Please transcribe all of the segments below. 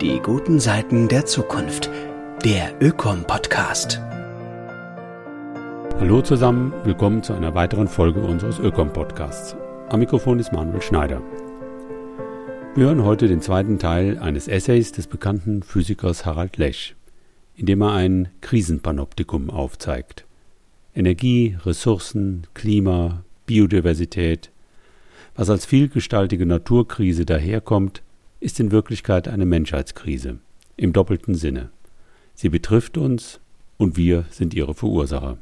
Die guten Seiten der Zukunft. Der Ökom-Podcast. Hallo zusammen, willkommen zu einer weiteren Folge unseres Ökom-Podcasts. Am Mikrofon ist Manuel Schneider. Wir hören heute den zweiten Teil eines Essays des bekannten Physikers Harald Lesch, in dem er ein Krisenpanoptikum aufzeigt. Energie, Ressourcen, Klima, Biodiversität. Was als vielgestaltige Naturkrise daherkommt, ist in Wirklichkeit eine Menschheitskrise im doppelten Sinne. Sie betrifft uns und wir sind ihre Verursacher.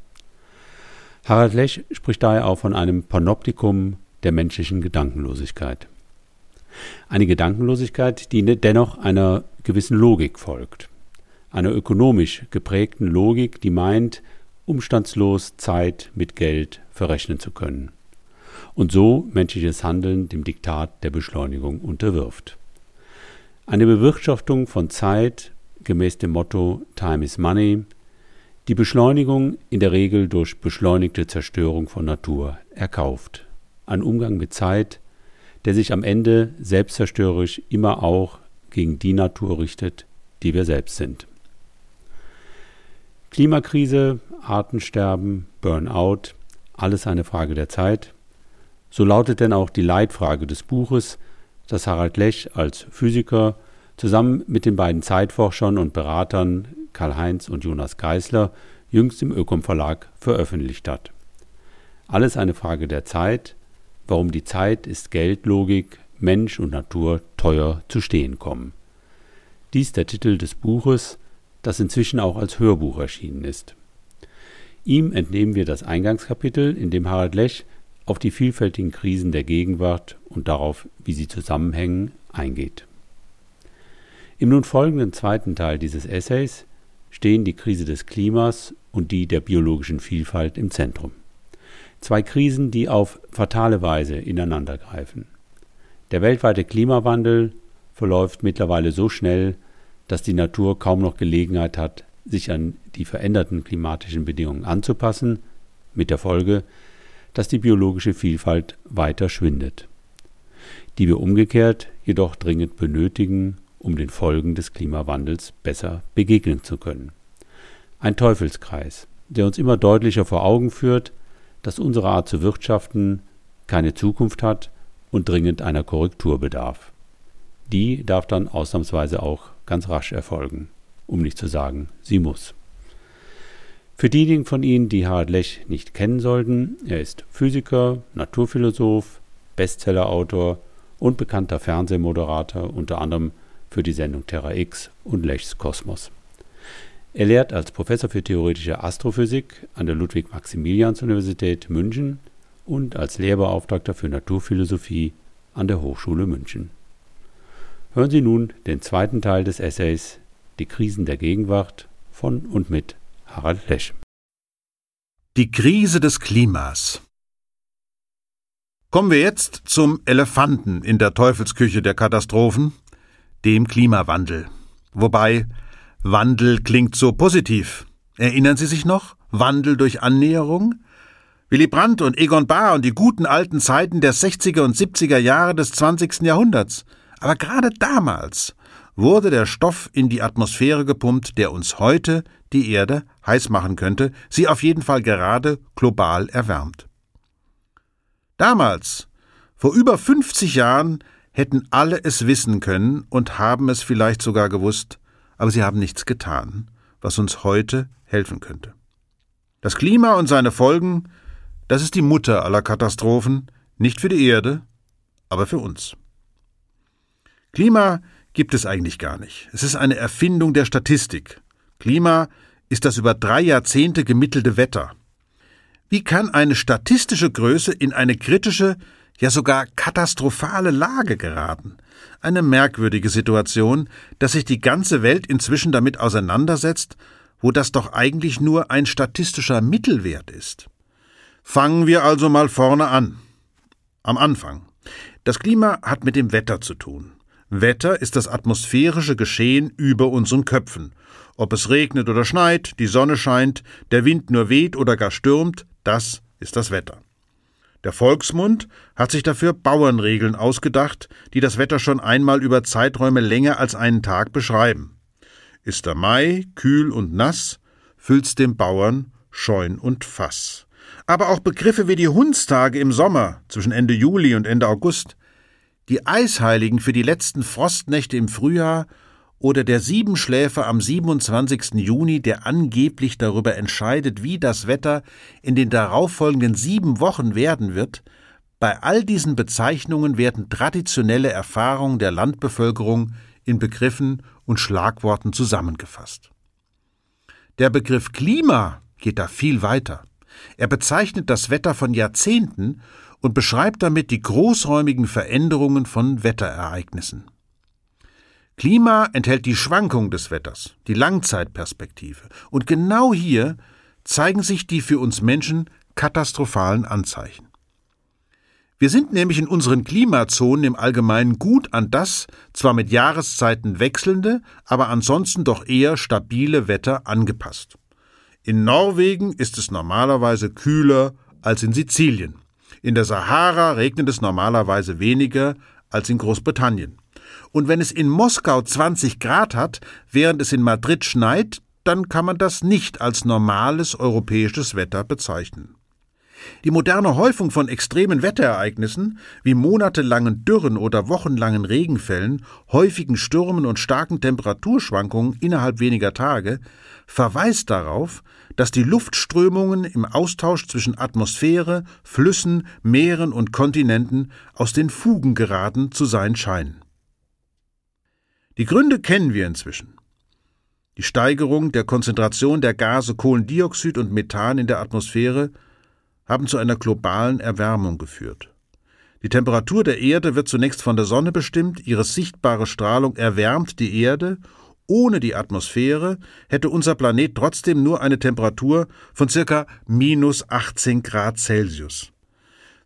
Harald Lech spricht daher auch von einem Panoptikum der menschlichen Gedankenlosigkeit. Eine Gedankenlosigkeit, die ne-, dennoch einer gewissen Logik folgt. Einer ökonomisch geprägten Logik, die meint, umstandslos Zeit mit Geld verrechnen zu können. Und so menschliches Handeln dem Diktat der Beschleunigung unterwirft. Eine Bewirtschaftung von Zeit gemäß dem Motto Time is Money, die Beschleunigung in der Regel durch beschleunigte Zerstörung von Natur erkauft. Ein Umgang mit Zeit, der sich am Ende selbstzerstörerisch immer auch gegen die Natur richtet, die wir selbst sind. Klimakrise, Artensterben, Burnout, alles eine Frage der Zeit. So lautet denn auch die Leitfrage des Buches, das Harald Lech als Physiker zusammen mit den beiden Zeitforschern und Beratern Karl-Heinz und Jonas Geisler jüngst im Ökom Verlag veröffentlicht hat. Alles eine Frage der Zeit, warum die Zeit ist Geldlogik, Mensch und Natur teuer zu stehen kommen. Dies der Titel des Buches, das inzwischen auch als Hörbuch erschienen ist. Ihm entnehmen wir das Eingangskapitel, in dem Harald Lech auf die vielfältigen Krisen der Gegenwart und darauf, wie sie zusammenhängen, eingeht. Im nun folgenden zweiten Teil dieses Essays stehen die Krise des Klimas und die der biologischen Vielfalt im Zentrum. Zwei Krisen, die auf fatale Weise ineinandergreifen. Der weltweite Klimawandel verläuft mittlerweile so schnell, dass die Natur kaum noch Gelegenheit hat, sich an die veränderten klimatischen Bedingungen anzupassen, mit der Folge, dass die biologische Vielfalt weiter schwindet, die wir umgekehrt jedoch dringend benötigen, um den Folgen des Klimawandels besser begegnen zu können. Ein Teufelskreis, der uns immer deutlicher vor Augen führt, dass unsere Art zu wirtschaften keine Zukunft hat und dringend einer Korrektur bedarf. Die darf dann ausnahmsweise auch ganz rasch erfolgen, um nicht zu sagen, sie muss. Für diejenigen von Ihnen, die Harald Lech nicht kennen sollten, er ist Physiker, Naturphilosoph, Bestsellerautor und bekannter Fernsehmoderator, unter anderem für die Sendung Terra X und Lechs Kosmos. Er lehrt als Professor für theoretische Astrophysik an der Ludwig-Maximilians-Universität München und als Lehrbeauftragter für Naturphilosophie an der Hochschule München. Hören Sie nun den zweiten Teil des Essays Die Krisen der Gegenwart von und mit Harald Lesch. Die Krise des Klimas. Kommen wir jetzt zum Elefanten in der Teufelsküche der Katastrophen, dem Klimawandel. Wobei Wandel klingt so positiv. Erinnern Sie sich noch? Wandel durch Annäherung? Willy Brandt und Egon Bahr und die guten alten Zeiten der 60er und 70er Jahre des 20. Jahrhunderts. Aber gerade damals wurde der Stoff in die Atmosphäre gepumpt, der uns heute die Erde heiß machen könnte, sie auf jeden Fall gerade global erwärmt. Damals, vor über 50 Jahren, hätten alle es wissen können und haben es vielleicht sogar gewusst, aber sie haben nichts getan, was uns heute helfen könnte. Das Klima und seine Folgen, das ist die Mutter aller Katastrophen, nicht für die Erde, aber für uns. Klima gibt es eigentlich gar nicht. Es ist eine Erfindung der Statistik. Klima ist das über drei Jahrzehnte gemittelte Wetter. Wie kann eine statistische Größe in eine kritische, ja sogar katastrophale Lage geraten? Eine merkwürdige Situation, dass sich die ganze Welt inzwischen damit auseinandersetzt, wo das doch eigentlich nur ein statistischer Mittelwert ist. Fangen wir also mal vorne an. Am Anfang. Das Klima hat mit dem Wetter zu tun. Wetter ist das atmosphärische Geschehen über unseren Köpfen. Ob es regnet oder schneit, die Sonne scheint, der Wind nur weht oder gar stürmt, das ist das Wetter. Der Volksmund hat sich dafür Bauernregeln ausgedacht, die das Wetter schon einmal über Zeiträume länger als einen Tag beschreiben. Ist der Mai kühl und nass, füllt's dem Bauern Scheun und Fass. Aber auch Begriffe wie die Hundstage im Sommer zwischen Ende Juli und Ende August, die Eisheiligen für die letzten Frostnächte im Frühjahr oder der Siebenschläfer am 27. Juni, der angeblich darüber entscheidet, wie das Wetter in den darauffolgenden sieben Wochen werden wird, bei all diesen Bezeichnungen werden traditionelle Erfahrungen der Landbevölkerung in Begriffen und Schlagworten zusammengefasst. Der Begriff Klima geht da viel weiter. Er bezeichnet das Wetter von Jahrzehnten und beschreibt damit die großräumigen Veränderungen von Wetterereignissen. Klima enthält die Schwankung des Wetters, die Langzeitperspektive. Und genau hier zeigen sich die für uns Menschen katastrophalen Anzeichen. Wir sind nämlich in unseren Klimazonen im Allgemeinen gut an das, zwar mit Jahreszeiten wechselnde, aber ansonsten doch eher stabile Wetter angepasst. In Norwegen ist es normalerweise kühler als in Sizilien. In der Sahara regnet es normalerweise weniger als in Großbritannien. Und wenn es in Moskau 20 Grad hat, während es in Madrid schneit, dann kann man das nicht als normales europäisches Wetter bezeichnen. Die moderne Häufung von extremen Wetterereignissen wie monatelangen Dürren oder wochenlangen Regenfällen, häufigen Stürmen und starken Temperaturschwankungen innerhalb weniger Tage verweist darauf, dass die Luftströmungen im Austausch zwischen Atmosphäre, Flüssen, Meeren und Kontinenten aus den Fugen geraten zu sein scheinen. Die Gründe kennen wir inzwischen. Die Steigerung der Konzentration der Gase Kohlendioxid und Methan in der Atmosphäre haben zu einer globalen Erwärmung geführt. Die Temperatur der Erde wird zunächst von der Sonne bestimmt, ihre sichtbare Strahlung erwärmt die Erde, ohne die Atmosphäre hätte unser Planet trotzdem nur eine Temperatur von circa minus 18 Grad Celsius.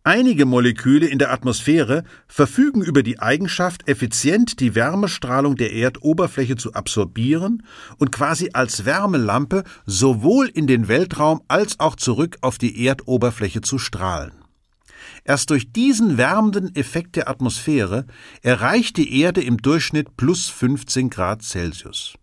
Einige Moleküle in der Atmosphäre verfügen über die Eigenschaft, effizient die Wärmestrahlung der Erdoberfläche zu absorbieren und quasi als Wärmelampe sowohl in den Weltraum als auch zurück auf die Erdoberfläche zu strahlen. Erst durch diesen wärmenden Effekt der Atmosphäre erreicht die Erde im Durchschnitt plus 15 Grad Celsius.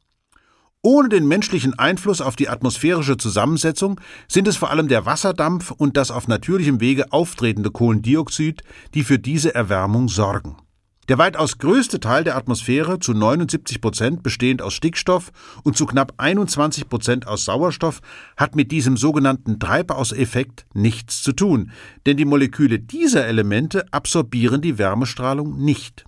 Ohne den menschlichen Einfluss auf die atmosphärische Zusammensetzung sind es vor allem der Wasserdampf und das auf natürlichem Wege auftretende Kohlendioxid, die für diese Erwärmung sorgen. Der weitaus größte Teil der Atmosphäre, zu 79 Prozent bestehend aus Stickstoff und zu knapp 21 Prozent aus Sauerstoff, hat mit diesem sogenannten Treibhauseffekt nichts zu tun, denn die Moleküle dieser Elemente absorbieren die Wärmestrahlung nicht.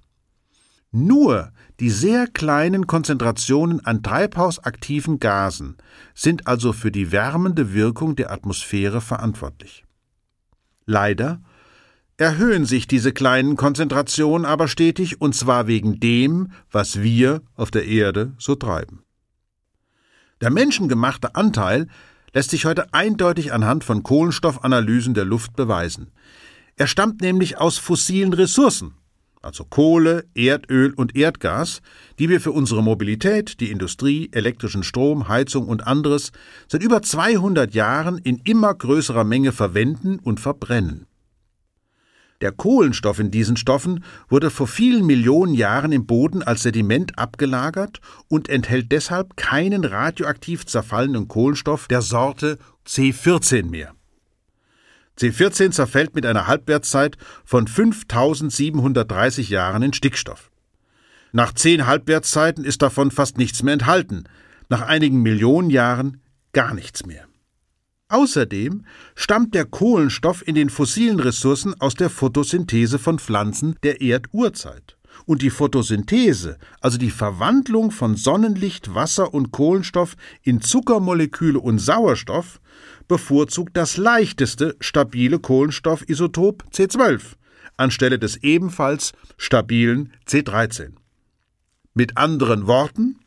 Nur die sehr kleinen Konzentrationen an treibhausaktiven Gasen sind also für die wärmende Wirkung der Atmosphäre verantwortlich. Leider erhöhen sich diese kleinen Konzentrationen aber stetig, und zwar wegen dem, was wir auf der Erde so treiben. Der menschengemachte Anteil lässt sich heute eindeutig anhand von Kohlenstoffanalysen der Luft beweisen. Er stammt nämlich aus fossilen Ressourcen, also Kohle, Erdöl und Erdgas, die wir für unsere Mobilität, die Industrie, elektrischen Strom, Heizung und anderes seit über 200 Jahren in immer größerer Menge verwenden und verbrennen. Der Kohlenstoff in diesen Stoffen wurde vor vielen Millionen Jahren im Boden als Sediment abgelagert und enthält deshalb keinen radioaktiv zerfallenen Kohlenstoff der Sorte C14 mehr. C14 zerfällt mit einer Halbwertszeit von 5730 Jahren in Stickstoff. Nach zehn Halbwertszeiten ist davon fast nichts mehr enthalten, nach einigen Millionen Jahren gar nichts mehr. Außerdem stammt der Kohlenstoff in den fossilen Ressourcen aus der Photosynthese von Pflanzen der Erdurzeit. Und die Photosynthese, also die Verwandlung von Sonnenlicht, Wasser und Kohlenstoff in Zuckermoleküle und Sauerstoff, bevorzugt das leichteste stabile Kohlenstoffisotop C12 anstelle des ebenfalls stabilen C13. Mit anderen Worten,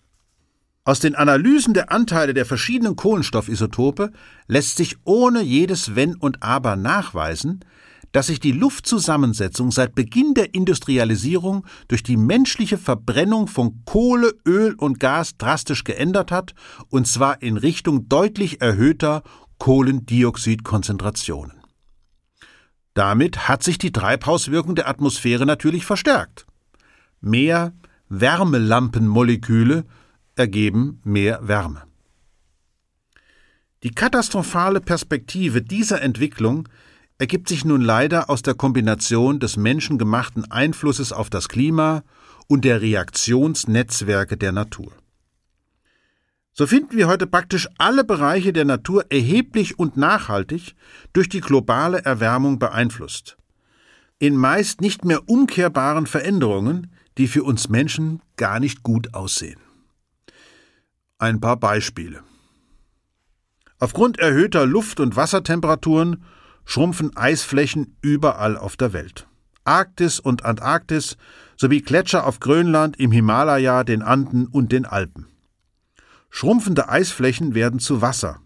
aus den Analysen der Anteile der verschiedenen Kohlenstoffisotope lässt sich ohne jedes Wenn und Aber nachweisen, dass sich die Luftzusammensetzung seit Beginn der Industrialisierung durch die menschliche Verbrennung von Kohle, Öl und Gas drastisch geändert hat, und zwar in Richtung deutlich erhöhter Kohlendioxidkonzentrationen. Damit hat sich die Treibhauswirkung der Atmosphäre natürlich verstärkt. Mehr Wärmelampenmoleküle ergeben mehr Wärme. Die katastrophale Perspektive dieser Entwicklung ergibt sich nun leider aus der Kombination des menschengemachten Einflusses auf das Klima und der Reaktionsnetzwerke der Natur. So finden wir heute praktisch alle Bereiche der Natur erheblich und nachhaltig durch die globale Erwärmung beeinflusst. In meist nicht mehr umkehrbaren Veränderungen, die für uns Menschen gar nicht gut aussehen. Ein paar Beispiele. Aufgrund erhöhter Luft- und Wassertemperaturen schrumpfen Eisflächen überall auf der Welt. Arktis und Antarktis sowie Gletscher auf Grönland, im Himalaya, den Anden und den Alpen. Schrumpfende Eisflächen werden zu Wasser.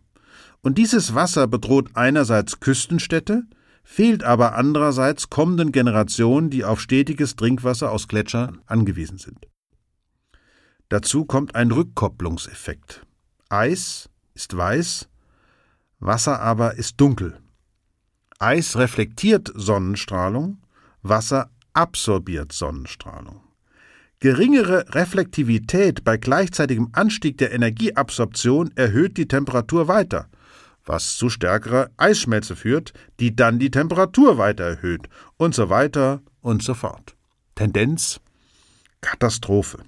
Und dieses Wasser bedroht einerseits Küstenstädte, fehlt aber andererseits kommenden Generationen, die auf stetiges Trinkwasser aus Gletschern angewiesen sind. Dazu kommt ein Rückkopplungseffekt. Eis ist weiß, Wasser aber ist dunkel. Eis reflektiert Sonnenstrahlung, Wasser absorbiert Sonnenstrahlung. Geringere Reflektivität bei gleichzeitigem Anstieg der Energieabsorption erhöht die Temperatur weiter, was zu stärkerer Eisschmelze führt, die dann die Temperatur weiter erhöht und so weiter und so fort. Tendenz Katastrophe.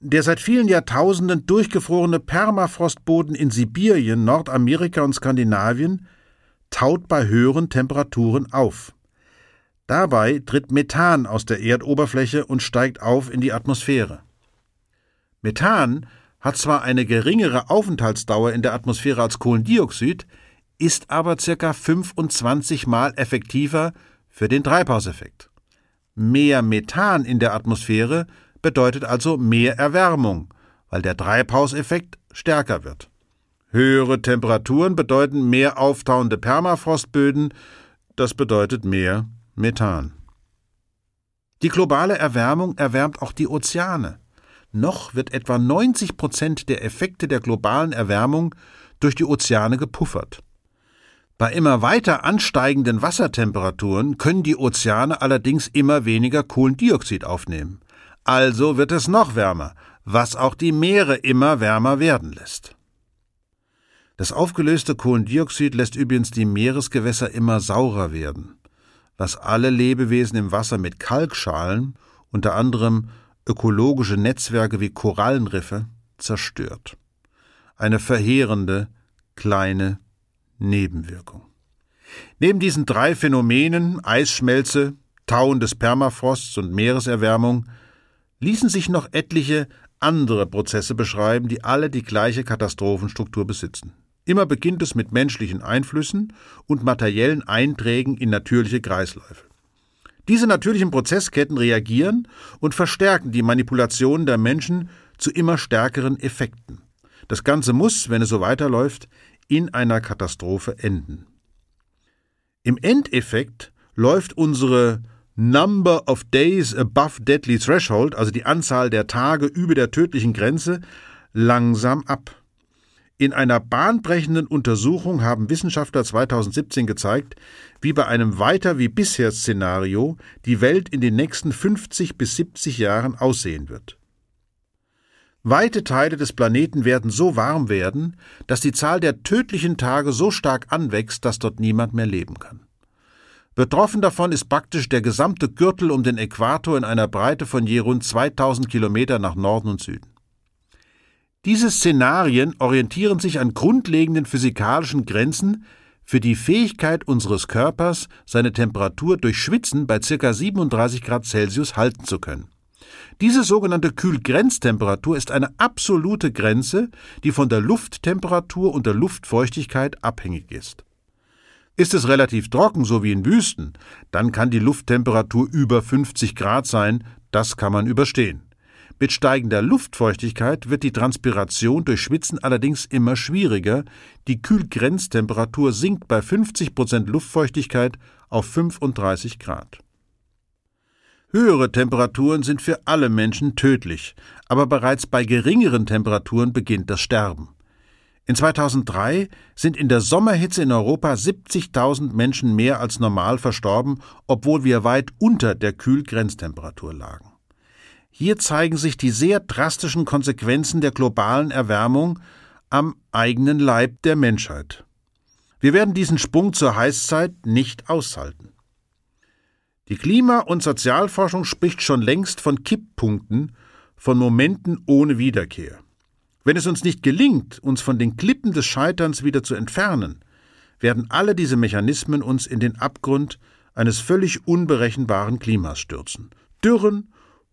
Der seit vielen Jahrtausenden durchgefrorene Permafrostboden in Sibirien, Nordamerika und Skandinavien taut bei höheren Temperaturen auf. Dabei tritt Methan aus der Erdoberfläche und steigt auf in die Atmosphäre. Methan hat zwar eine geringere Aufenthaltsdauer in der Atmosphäre als Kohlendioxid, ist aber ca. 25 mal effektiver für den Treibhauseffekt. Mehr Methan in der Atmosphäre bedeutet also mehr Erwärmung, weil der Treibhauseffekt stärker wird. Höhere Temperaturen bedeuten mehr auftauende Permafrostböden, das bedeutet mehr Methan. Die globale Erwärmung erwärmt auch die Ozeane. Noch wird etwa 90 Prozent der Effekte der globalen Erwärmung durch die Ozeane gepuffert. Bei immer weiter ansteigenden Wassertemperaturen können die Ozeane allerdings immer weniger Kohlendioxid aufnehmen. Also wird es noch wärmer, was auch die Meere immer wärmer werden lässt. Das aufgelöste Kohlendioxid lässt übrigens die Meeresgewässer immer saurer werden was alle Lebewesen im Wasser mit Kalkschalen, unter anderem ökologische Netzwerke wie Korallenriffe, zerstört. Eine verheerende kleine Nebenwirkung. Neben diesen drei Phänomenen Eisschmelze, Tauen des Permafrosts und Meereserwärmung ließen sich noch etliche andere Prozesse beschreiben, die alle die gleiche Katastrophenstruktur besitzen. Immer beginnt es mit menschlichen Einflüssen und materiellen Einträgen in natürliche Kreisläufe. Diese natürlichen Prozessketten reagieren und verstärken die Manipulationen der Menschen zu immer stärkeren Effekten. Das Ganze muss, wenn es so weiterläuft, in einer Katastrophe enden. Im Endeffekt läuft unsere Number of Days above Deadly Threshold, also die Anzahl der Tage über der tödlichen Grenze, langsam ab. In einer bahnbrechenden Untersuchung haben Wissenschaftler 2017 gezeigt, wie bei einem weiter wie bisher Szenario die Welt in den nächsten 50 bis 70 Jahren aussehen wird. Weite Teile des Planeten werden so warm werden, dass die Zahl der tödlichen Tage so stark anwächst, dass dort niemand mehr leben kann. Betroffen davon ist praktisch der gesamte Gürtel um den Äquator in einer Breite von je rund 2000 Kilometer nach Norden und Süden. Diese Szenarien orientieren sich an grundlegenden physikalischen Grenzen für die Fähigkeit unseres Körpers, seine Temperatur durch Schwitzen bei ca. 37 Grad Celsius halten zu können. Diese sogenannte Kühlgrenztemperatur ist eine absolute Grenze, die von der Lufttemperatur und der Luftfeuchtigkeit abhängig ist. Ist es relativ trocken, so wie in Wüsten, dann kann die Lufttemperatur über 50 Grad sein, das kann man überstehen. Mit steigender Luftfeuchtigkeit wird die Transpiration durch Schwitzen allerdings immer schwieriger. Die Kühlgrenztemperatur sinkt bei 50 Prozent Luftfeuchtigkeit auf 35 Grad. Höhere Temperaturen sind für alle Menschen tödlich, aber bereits bei geringeren Temperaturen beginnt das Sterben. In 2003 sind in der Sommerhitze in Europa 70.000 Menschen mehr als normal verstorben, obwohl wir weit unter der Kühlgrenztemperatur lagen. Hier zeigen sich die sehr drastischen Konsequenzen der globalen Erwärmung am eigenen Leib der Menschheit. Wir werden diesen Sprung zur Heißzeit nicht aushalten. Die Klima- und Sozialforschung spricht schon längst von Kipppunkten, von Momenten ohne Wiederkehr. Wenn es uns nicht gelingt, uns von den Klippen des Scheiterns wieder zu entfernen, werden alle diese Mechanismen uns in den Abgrund eines völlig unberechenbaren Klimas stürzen. Dürren,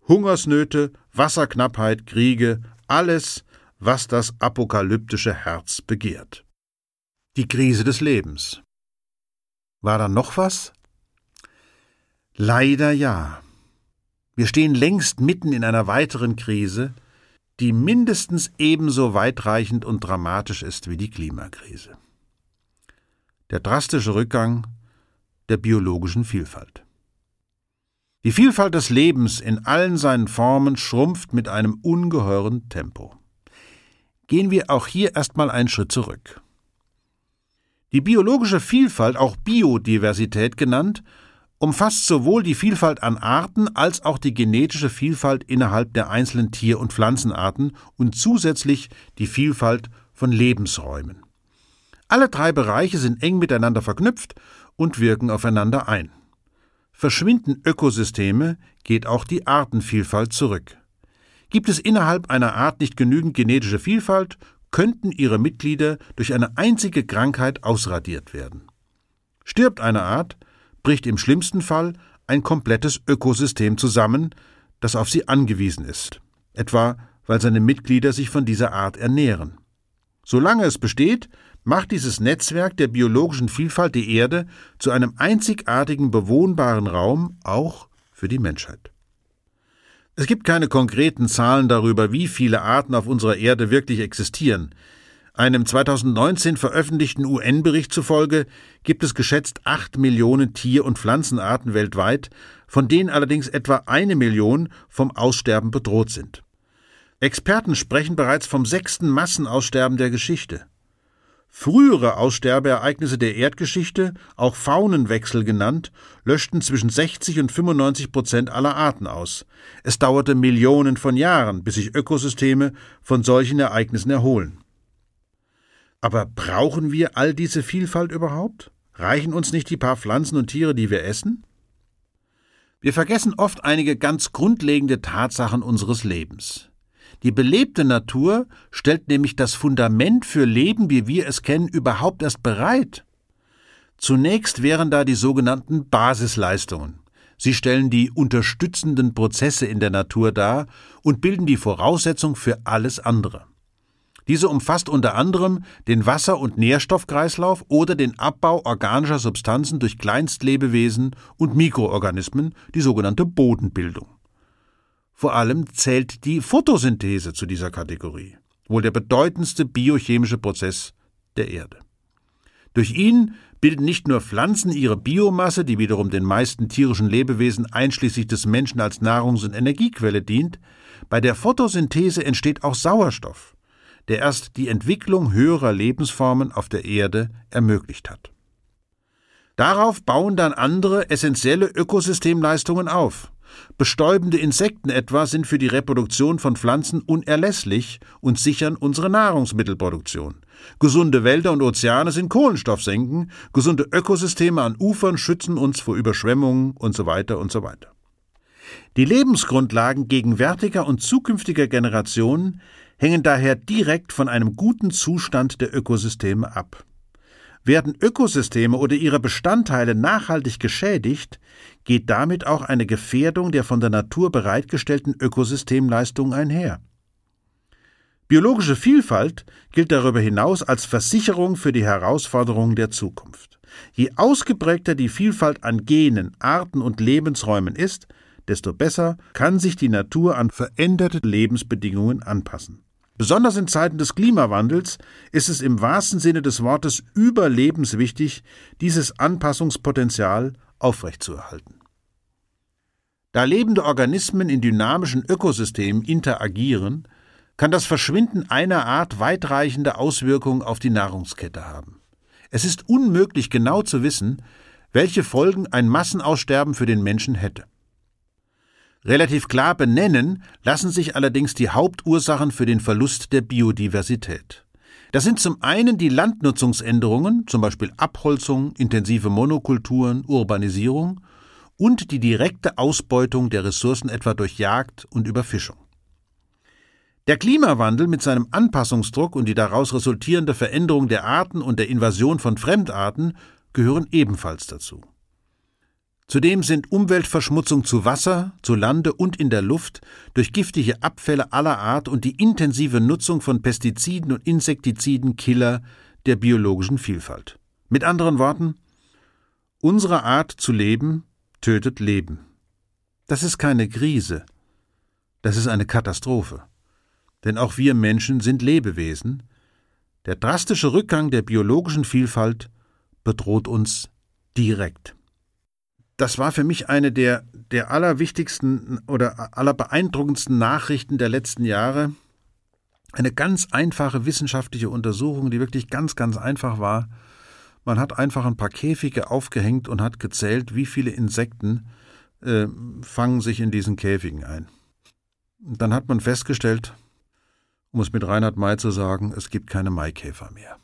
Hungersnöte, Wasserknappheit, Kriege, alles, was das apokalyptische Herz begehrt. Die Krise des Lebens. War da noch was? Leider ja. Wir stehen längst mitten in einer weiteren Krise, die mindestens ebenso weitreichend und dramatisch ist wie die Klimakrise. Der drastische Rückgang der biologischen Vielfalt. Die Vielfalt des Lebens in allen seinen Formen schrumpft mit einem ungeheuren Tempo. Gehen wir auch hier erstmal einen Schritt zurück. Die biologische Vielfalt, auch Biodiversität genannt, umfasst sowohl die Vielfalt an Arten als auch die genetische Vielfalt innerhalb der einzelnen Tier- und Pflanzenarten und zusätzlich die Vielfalt von Lebensräumen. Alle drei Bereiche sind eng miteinander verknüpft und wirken aufeinander ein. Verschwinden Ökosysteme, geht auch die Artenvielfalt zurück. Gibt es innerhalb einer Art nicht genügend genetische Vielfalt, könnten ihre Mitglieder durch eine einzige Krankheit ausradiert werden. Stirbt eine Art, bricht im schlimmsten Fall ein komplettes Ökosystem zusammen, das auf sie angewiesen ist, etwa weil seine Mitglieder sich von dieser Art ernähren. Solange es besteht, macht dieses Netzwerk der biologischen Vielfalt die Erde zu einem einzigartigen bewohnbaren Raum, auch für die Menschheit. Es gibt keine konkreten Zahlen darüber, wie viele Arten auf unserer Erde wirklich existieren. Einem 2019 veröffentlichten UN-Bericht zufolge gibt es geschätzt acht Millionen Tier- und Pflanzenarten weltweit, von denen allerdings etwa eine Million vom Aussterben bedroht sind. Experten sprechen bereits vom sechsten Massenaussterben der Geschichte. Frühere Aussterbeereignisse der Erdgeschichte, auch Faunenwechsel genannt, löschten zwischen 60 und 95 Prozent aller Arten aus. Es dauerte Millionen von Jahren, bis sich Ökosysteme von solchen Ereignissen erholen. Aber brauchen wir all diese Vielfalt überhaupt? Reichen uns nicht die paar Pflanzen und Tiere, die wir essen? Wir vergessen oft einige ganz grundlegende Tatsachen unseres Lebens. Die belebte Natur stellt nämlich das Fundament für Leben, wie wir es kennen, überhaupt erst bereit. Zunächst wären da die sogenannten Basisleistungen. Sie stellen die unterstützenden Prozesse in der Natur dar und bilden die Voraussetzung für alles andere. Diese umfasst unter anderem den Wasser- und Nährstoffkreislauf oder den Abbau organischer Substanzen durch Kleinstlebewesen und Mikroorganismen, die sogenannte Bodenbildung. Vor allem zählt die Photosynthese zu dieser Kategorie, wohl der bedeutendste biochemische Prozess der Erde. Durch ihn bilden nicht nur Pflanzen ihre Biomasse, die wiederum den meisten tierischen Lebewesen einschließlich des Menschen als Nahrungs- und Energiequelle dient, bei der Photosynthese entsteht auch Sauerstoff, der erst die Entwicklung höherer Lebensformen auf der Erde ermöglicht hat. Darauf bauen dann andere essentielle Ökosystemleistungen auf. Bestäubende Insekten etwa sind für die Reproduktion von Pflanzen unerlässlich und sichern unsere Nahrungsmittelproduktion. Gesunde Wälder und Ozeane sind Kohlenstoffsenken, gesunde Ökosysteme an Ufern schützen uns vor Überschwemmungen und so weiter und so weiter. Die Lebensgrundlagen gegenwärtiger und zukünftiger Generationen hängen daher direkt von einem guten Zustand der Ökosysteme ab. Werden Ökosysteme oder ihre Bestandteile nachhaltig geschädigt, geht damit auch eine Gefährdung der von der Natur bereitgestellten Ökosystemleistungen einher. Biologische Vielfalt gilt darüber hinaus als Versicherung für die Herausforderungen der Zukunft. Je ausgeprägter die Vielfalt an Genen, Arten und Lebensräumen ist, desto besser kann sich die Natur an veränderte Lebensbedingungen anpassen. Besonders in Zeiten des Klimawandels ist es im wahrsten Sinne des Wortes überlebenswichtig, dieses Anpassungspotenzial aufrechtzuerhalten. Da lebende Organismen in dynamischen Ökosystemen interagieren, kann das Verschwinden einer Art weitreichende Auswirkungen auf die Nahrungskette haben. Es ist unmöglich genau zu wissen, welche Folgen ein Massenaussterben für den Menschen hätte. Relativ klar benennen lassen sich allerdings die Hauptursachen für den Verlust der Biodiversität. Das sind zum einen die Landnutzungsänderungen, zum Beispiel Abholzung, intensive Monokulturen, Urbanisierung und die direkte Ausbeutung der Ressourcen etwa durch Jagd und Überfischung. Der Klimawandel mit seinem Anpassungsdruck und die daraus resultierende Veränderung der Arten und der Invasion von Fremdarten gehören ebenfalls dazu. Zudem sind Umweltverschmutzung zu Wasser, zu Lande und in der Luft durch giftige Abfälle aller Art und die intensive Nutzung von Pestiziden und Insektiziden Killer der biologischen Vielfalt. Mit anderen Worten, unsere Art zu leben tötet Leben. Das ist keine Krise, das ist eine Katastrophe denn auch wir Menschen sind Lebewesen, der drastische Rückgang der biologischen Vielfalt bedroht uns direkt. Das war für mich eine der, der allerwichtigsten oder allerbeeindruckendsten Nachrichten der letzten Jahre. Eine ganz einfache wissenschaftliche Untersuchung, die wirklich ganz, ganz einfach war. Man hat einfach ein paar Käfige aufgehängt und hat gezählt, wie viele Insekten äh, fangen sich in diesen Käfigen ein. Und dann hat man festgestellt, um es mit Reinhard May zu sagen, es gibt keine Maikäfer mehr.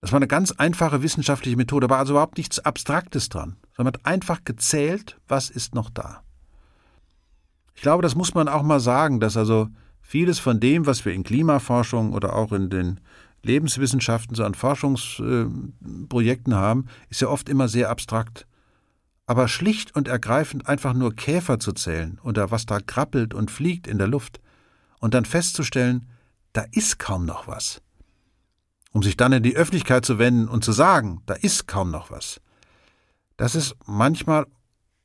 Das war eine ganz einfache wissenschaftliche Methode, war also überhaupt nichts Abstraktes dran, sondern hat einfach gezählt, was ist noch da. Ich glaube, das muss man auch mal sagen, dass also vieles von dem, was wir in Klimaforschung oder auch in den Lebenswissenschaften so an Forschungsprojekten haben, ist ja oft immer sehr abstrakt. Aber schlicht und ergreifend einfach nur Käfer zu zählen oder was da krabbelt und fliegt in der Luft, und dann festzustellen, da ist kaum noch was. Um sich dann in die Öffentlichkeit zu wenden und zu sagen, da ist kaum noch was. Das ist manchmal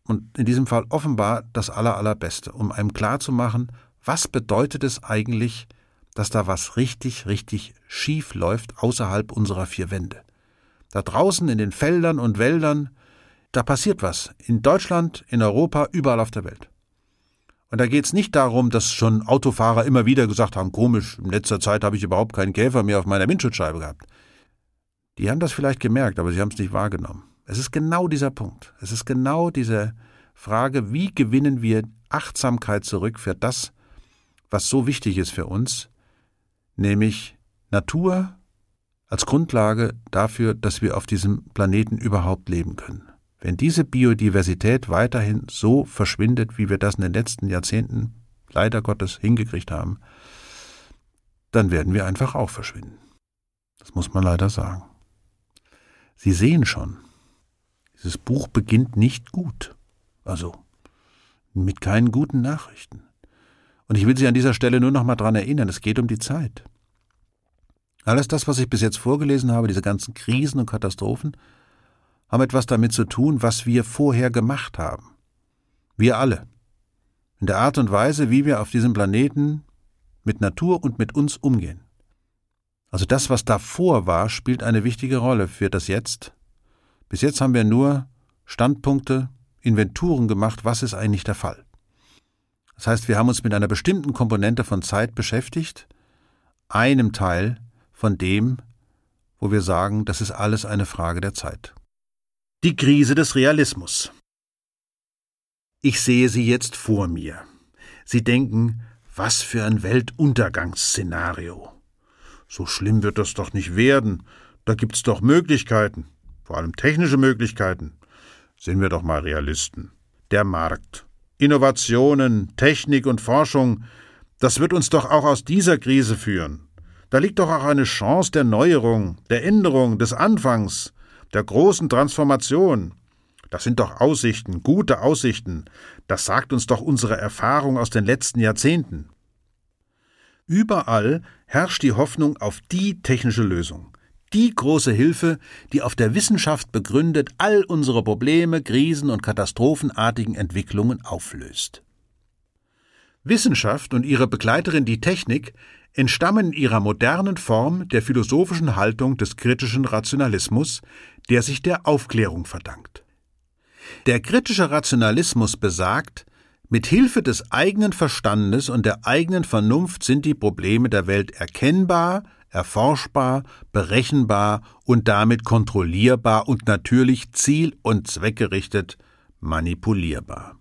und in diesem Fall offenbar das Aller, Allerbeste, um einem klarzumachen, was bedeutet es eigentlich, dass da was richtig, richtig schief läuft außerhalb unserer vier Wände. Da draußen in den Feldern und Wäldern, da passiert was. In Deutschland, in Europa, überall auf der Welt. Und da geht es nicht darum, dass schon Autofahrer immer wieder gesagt haben, komisch, in letzter Zeit habe ich überhaupt keinen Käfer mehr auf meiner Windschutzscheibe gehabt. Die haben das vielleicht gemerkt, aber sie haben es nicht wahrgenommen. Es ist genau dieser Punkt. Es ist genau diese Frage, wie gewinnen wir Achtsamkeit zurück für das, was so wichtig ist für uns, nämlich Natur als Grundlage dafür, dass wir auf diesem Planeten überhaupt leben können. Wenn diese Biodiversität weiterhin so verschwindet, wie wir das in den letzten Jahrzehnten leider Gottes hingekriegt haben, dann werden wir einfach auch verschwinden. Das muss man leider sagen. Sie sehen schon, dieses Buch beginnt nicht gut. Also mit keinen guten Nachrichten. Und ich will Sie an dieser Stelle nur noch mal daran erinnern, es geht um die Zeit. Alles das, was ich bis jetzt vorgelesen habe, diese ganzen Krisen und Katastrophen, haben etwas damit zu tun, was wir vorher gemacht haben. Wir alle. In der Art und Weise, wie wir auf diesem Planeten mit Natur und mit uns umgehen. Also das, was davor war, spielt eine wichtige Rolle für das Jetzt. Bis jetzt haben wir nur Standpunkte, Inventuren gemacht, was ist eigentlich der Fall. Das heißt, wir haben uns mit einer bestimmten Komponente von Zeit beschäftigt, einem Teil von dem, wo wir sagen, das ist alles eine Frage der Zeit. Die Krise des Realismus. Ich sehe sie jetzt vor mir. Sie denken, was für ein Weltuntergangsszenario. So schlimm wird das doch nicht werden. Da gibt's doch Möglichkeiten, vor allem technische Möglichkeiten. Sind wir doch mal Realisten. Der Markt, Innovationen, Technik und Forschung, das wird uns doch auch aus dieser Krise führen. Da liegt doch auch eine Chance der Neuerung, der Änderung, des Anfangs der großen Transformation. Das sind doch Aussichten, gute Aussichten. Das sagt uns doch unsere Erfahrung aus den letzten Jahrzehnten. Überall herrscht die Hoffnung auf die technische Lösung, die große Hilfe, die auf der Wissenschaft begründet all unsere Probleme, Krisen und katastrophenartigen Entwicklungen auflöst. Wissenschaft und ihre Begleiterin die Technik entstammen in ihrer modernen Form der philosophischen Haltung des kritischen Rationalismus, der sich der Aufklärung verdankt. Der kritische Rationalismus besagt, Mit Hilfe des eigenen Verstandes und der eigenen Vernunft sind die Probleme der Welt erkennbar, erforschbar, berechenbar und damit kontrollierbar und natürlich ziel- und zweckgerichtet manipulierbar.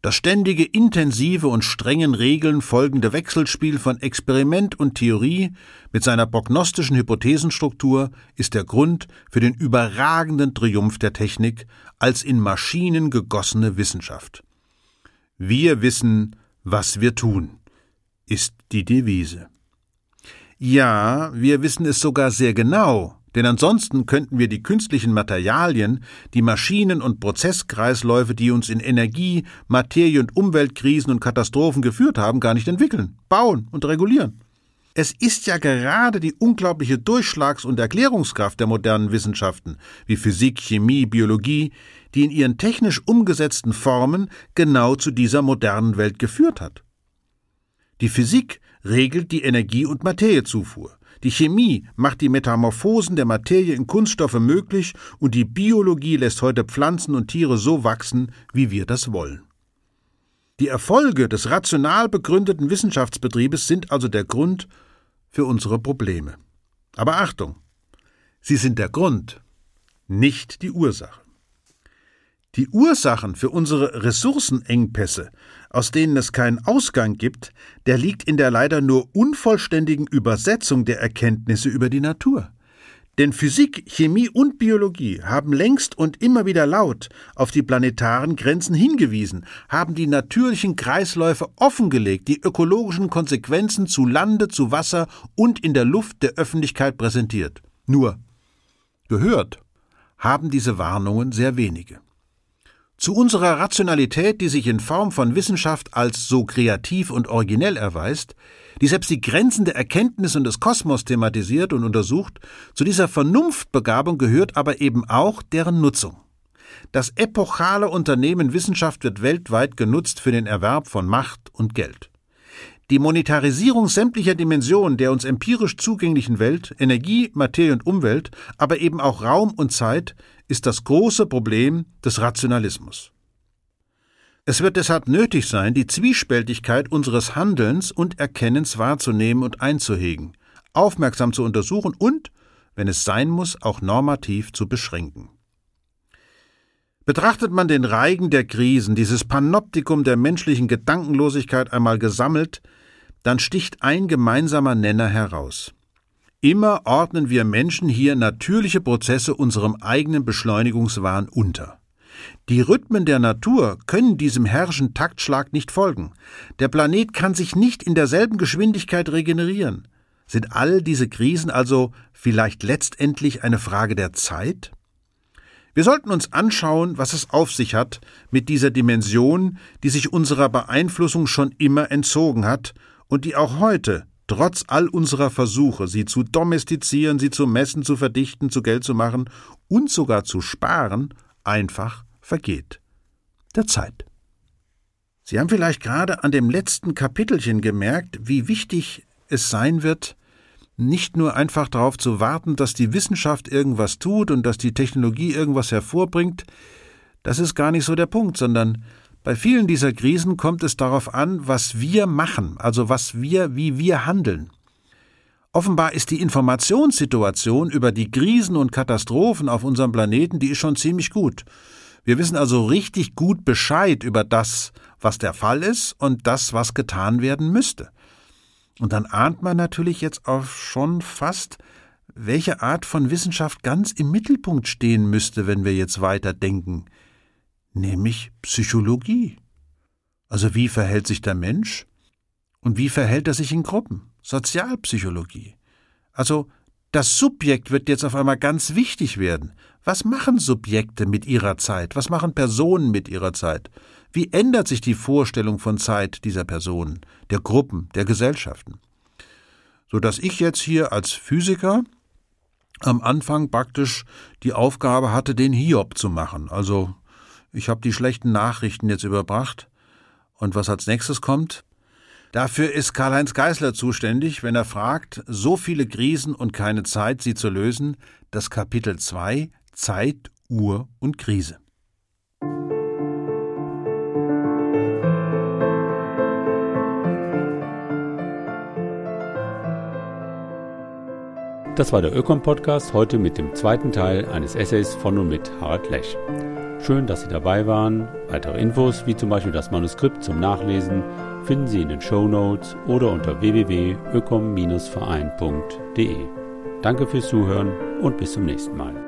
Das ständige, intensive und strengen Regeln folgende Wechselspiel von Experiment und Theorie mit seiner prognostischen Hypothesenstruktur ist der Grund für den überragenden Triumph der Technik als in Maschinen gegossene Wissenschaft. Wir wissen, was wir tun, ist die Devise. Ja, wir wissen es sogar sehr genau, denn ansonsten könnten wir die künstlichen Materialien, die Maschinen und Prozesskreisläufe, die uns in Energie, Materie und Umweltkrisen und Katastrophen geführt haben, gar nicht entwickeln, bauen und regulieren. Es ist ja gerade die unglaubliche Durchschlags- und Erklärungskraft der modernen Wissenschaften, wie Physik, Chemie, Biologie, die in ihren technisch umgesetzten Formen genau zu dieser modernen Welt geführt hat. Die Physik regelt die Energie- und Materiezufuhr. Die Chemie macht die Metamorphosen der Materie in Kunststoffe möglich und die Biologie lässt heute Pflanzen und Tiere so wachsen, wie wir das wollen. Die Erfolge des rational begründeten Wissenschaftsbetriebes sind also der Grund für unsere Probleme. Aber Achtung, sie sind der Grund, nicht die Ursache. Die Ursachen für unsere Ressourcenengpässe, aus denen es keinen Ausgang gibt, der liegt in der leider nur unvollständigen Übersetzung der Erkenntnisse über die Natur. Denn Physik, Chemie und Biologie haben längst und immer wieder laut auf die planetaren Grenzen hingewiesen, haben die natürlichen Kreisläufe offengelegt, die ökologischen Konsequenzen zu Lande, zu Wasser und in der Luft der Öffentlichkeit präsentiert. Nur gehört haben diese Warnungen sehr wenige. Zu unserer Rationalität, die sich in Form von Wissenschaft als so kreativ und originell erweist, die selbst die Grenzen der Erkenntnis und des Kosmos thematisiert und untersucht, zu dieser Vernunftbegabung gehört aber eben auch deren Nutzung. Das epochale Unternehmen Wissenschaft wird weltweit genutzt für den Erwerb von Macht und Geld. Die Monetarisierung sämtlicher Dimensionen der uns empirisch zugänglichen Welt, Energie, Materie und Umwelt, aber eben auch Raum und Zeit, ist das große Problem des Rationalismus. Es wird deshalb nötig sein, die Zwiespältigkeit unseres Handelns und Erkennens wahrzunehmen und einzuhegen, aufmerksam zu untersuchen und, wenn es sein muss, auch normativ zu beschränken. Betrachtet man den Reigen der Krisen, dieses Panoptikum der menschlichen Gedankenlosigkeit einmal gesammelt, dann sticht ein gemeinsamer Nenner heraus. Immer ordnen wir Menschen hier natürliche Prozesse unserem eigenen Beschleunigungswahn unter. Die Rhythmen der Natur können diesem herrschen Taktschlag nicht folgen. Der Planet kann sich nicht in derselben Geschwindigkeit regenerieren. Sind all diese Krisen also vielleicht letztendlich eine Frage der Zeit? Wir sollten uns anschauen, was es auf sich hat mit dieser Dimension, die sich unserer Beeinflussung schon immer entzogen hat und die auch heute trotz all unserer Versuche, sie zu domestizieren, sie zu messen, zu verdichten, zu Geld zu machen und sogar zu sparen, einfach vergeht. Der Zeit. Sie haben vielleicht gerade an dem letzten Kapitelchen gemerkt, wie wichtig es sein wird, nicht nur einfach darauf zu warten, dass die Wissenschaft irgendwas tut und dass die Technologie irgendwas hervorbringt, das ist gar nicht so der Punkt, sondern bei vielen dieser Krisen kommt es darauf an, was wir machen, also was wir, wie wir handeln. Offenbar ist die Informationssituation über die Krisen und Katastrophen auf unserem Planeten, die ist schon ziemlich gut. Wir wissen also richtig gut Bescheid über das, was der Fall ist und das, was getan werden müsste. Und dann ahnt man natürlich jetzt auch schon fast, welche Art von Wissenschaft ganz im Mittelpunkt stehen müsste, wenn wir jetzt weiter denken nämlich Psychologie. Also wie verhält sich der Mensch und wie verhält er sich in Gruppen? Sozialpsychologie. Also das Subjekt wird jetzt auf einmal ganz wichtig werden. Was machen Subjekte mit ihrer Zeit? Was machen Personen mit ihrer Zeit? Wie ändert sich die Vorstellung von Zeit dieser Personen, der Gruppen, der Gesellschaften? So dass ich jetzt hier als Physiker am Anfang praktisch die Aufgabe hatte, den Hiob zu machen, also ich habe die schlechten Nachrichten jetzt überbracht. Und was als nächstes kommt? Dafür ist Karl-Heinz Geißler zuständig, wenn er fragt, so viele Krisen und keine Zeit, sie zu lösen, das Kapitel 2 Zeit, Uhr und Krise. Das war der Ökom-Podcast, heute mit dem zweiten Teil eines Essays von und mit Harald Lech. Schön, dass Sie dabei waren. Weitere Infos, wie zum Beispiel das Manuskript zum Nachlesen, finden Sie in den Show Notes oder unter www.ökom-verein.de. Danke fürs Zuhören und bis zum nächsten Mal.